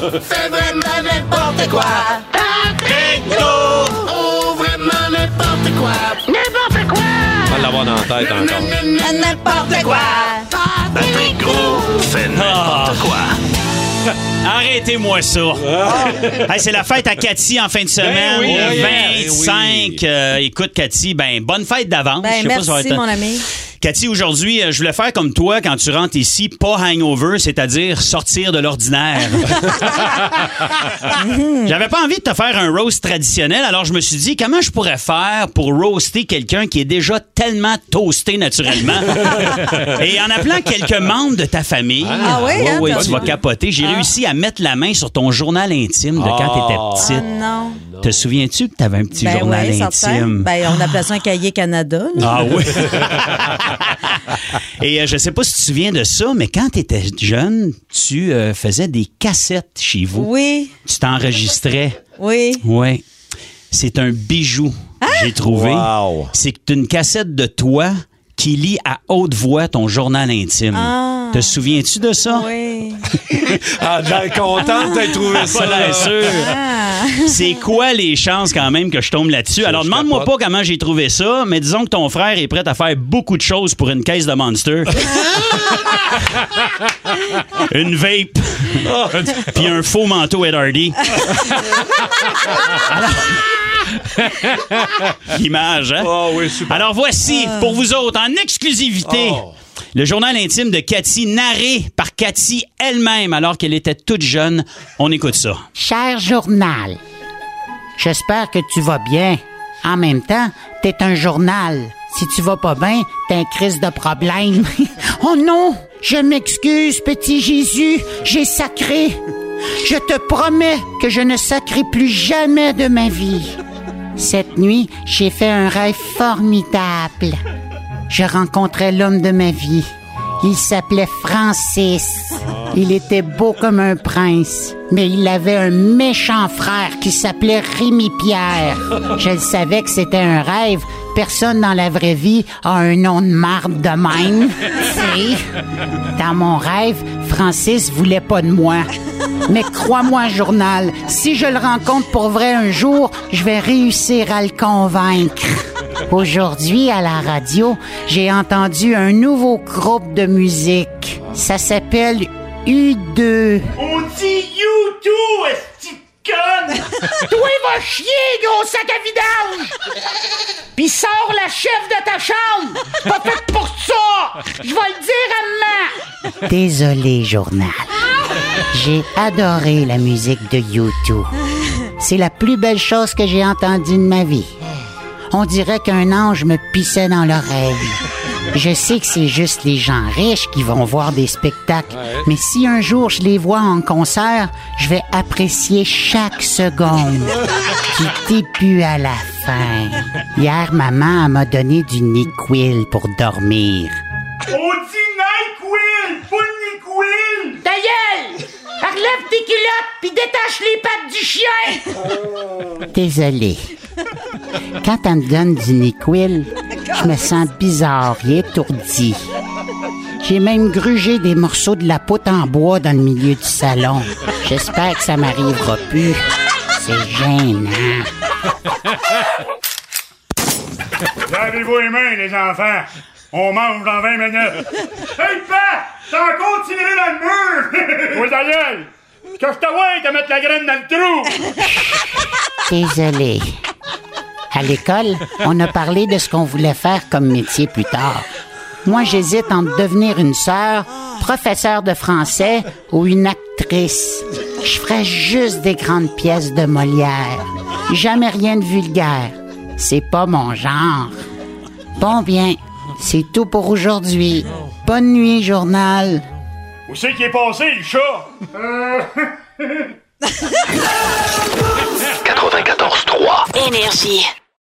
Fais vraiment n'importe quoi. Patrick Oh, vraiment n'importe quoi. N'importe quoi. On va l'avoir dans la tête encore. N'importe quoi. Patrick Fais n'importe quoi. Arrêtez-moi ça. Hey, c'est la fête à Cathy en fin de semaine, oui, le oui, 25. Euh, écoute, Cathy, ben, bonne fête d'avance. Ben, Je sais pas si ça va merci, être- mon ami. Cathy, aujourd'hui, euh, je voulais faire comme toi quand tu rentres ici, pas hangover, c'est-à-dire sortir de l'ordinaire. J'avais pas envie de te faire un roast traditionnel, alors je me suis dit comment je pourrais faire pour roaster quelqu'un qui est déjà tellement toasté naturellement? Et en appelant quelques membres de ta famille, Ah oui, hein, ouais, t'as tu vas capoter. J'ai Ah. réussi à mettre la main sur ton journal intime de quand Ah. t'étais petite. Non. Te souviens-tu que t'avais un petit Ben journal certain. intime? Ben, on appelait ça un cahier Canada. là. Ah oui. Et euh, je sais pas si tu te souviens de ça, mais quand tu étais jeune, tu euh, faisais des cassettes chez vous. Oui, Tu t'enregistrais. oui. Oui. C'est un bijou, Hein? j'ai trouvé. Wow. C'est une cassette de toi qui lit à haute voix ton journal intime. Ah. Te souviens-tu de ça? Oui. Ah, l'air content de trouvé ça. Pas là. sûr. C'est quoi les chances quand même que je tombe là-dessus? Alors demande-moi pas comment j'ai trouvé ça, mais disons que ton frère est prêt à faire beaucoup de choses pour une caisse de Monster. une vape. Puis un faux manteau Ed Hardy. Alors- L'image, hein? Ah oui, super. Alors voici, pour vous autres, en exclusivité, Oh. le journal intime de Cathy, narré Cathy elle-même alors qu'elle était toute jeune. On écoute ça. Cher journal, j'espère que tu vas bien. En même temps, t'es un journal. Si tu vas pas bien, t'as un crise de problème. oh non, je m'excuse, petit Jésus, j'ai sacré. Je te promets que je ne sacrerai plus jamais de ma vie. Cette nuit, j'ai fait un rêve formidable. Je rencontrais l'homme de ma vie. Il s'appelait Francis. Il était beau comme un prince, mais il avait un méchant frère qui s'appelait Rémi Pierre. Je le savais que c'était un rêve. Personne dans la vraie vie a un nom de marbre de même. Dans mon rêve, Francis voulait pas de moi. Mais crois-moi, journal, si je le rencontre pour vrai un jour, je vais réussir à le convaincre. Aujourd'hui, à la radio, j'ai entendu un nouveau groupe de musique. Ça s'appelle U2. On dit YouTube, est-ce conne? Toi, va chier, gros sac à vidange! Pis sors la chef de ta chambre! Pas fait pour ça! Je vais le dire à maman! Désolé, journal. J'ai adoré la musique de YouTube. C'est la plus belle chose que j'ai entendue de ma vie. On dirait qu'un ange me pissait dans l'oreille. Je sais que c'est juste les gens riches qui vont voir des spectacles, mais si un jour je les vois en concert, je vais apprécier chaque seconde, du début à la fin. Hier, maman elle m'a donné du NyQuil pour dormir. On dit NyQuil, pas NyQuil! Ta gueule! Relève tes culottes puis détache les pattes du chien! Désolé. Quand elle me donne du NyQuil, je me sens bizarre et étourdi. J'ai même grugé des morceaux de la poutre en bois dans le milieu du salon. J'espère que ça m'arrivera plus. C'est gênant. Lavez-vous les mains, les enfants. On mange dans 20 minutes. hey, Pat! T'as encore tiré dans le mur! Oui, gueule! Que je te vois te mettre la graine dans le trou! Désolé. À l'école, on a parlé de ce qu'on voulait faire comme métier plus tard. Moi, j'hésite entre devenir une sœur, professeur de français ou une actrice. Je ferais juste des grandes pièces de Molière. Jamais rien de vulgaire. C'est pas mon genre. Bon bien, c'est tout pour aujourd'hui. Bonne nuit, journal. Où c'est qui est passé, le chat? 94.3. Énergie.